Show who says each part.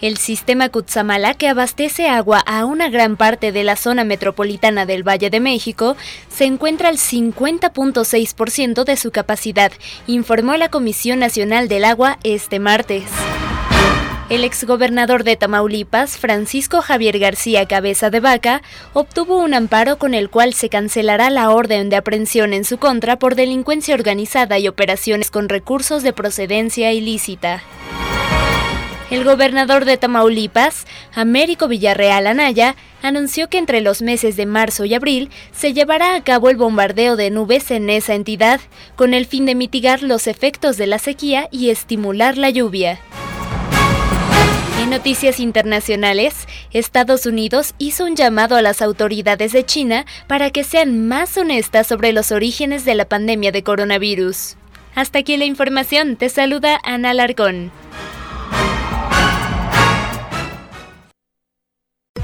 Speaker 1: El sistema Cutzamala, que abastece agua a una gran parte de la zona metropolitana del Valle de México, se encuentra al 50.6% de su capacidad, informó la Comisión Nacional del Agua este martes. El exgobernador de Tamaulipas, Francisco Javier García Cabeza de Vaca, obtuvo un amparo con el cual se cancelará la orden de aprehensión en su contra por delincuencia organizada y operaciones con recursos de procedencia ilícita. El gobernador de Tamaulipas, Américo Villarreal Anaya, anunció que entre los meses de marzo y abril se llevará a cabo el bombardeo de nubes en esa entidad, con el fin de mitigar los efectos de la sequía y estimular la lluvia. En noticias internacionales, Estados Unidos hizo un llamado a las autoridades de China para que sean más honestas sobre los orígenes de la pandemia de coronavirus. Hasta aquí la información, te saluda Ana Larcón.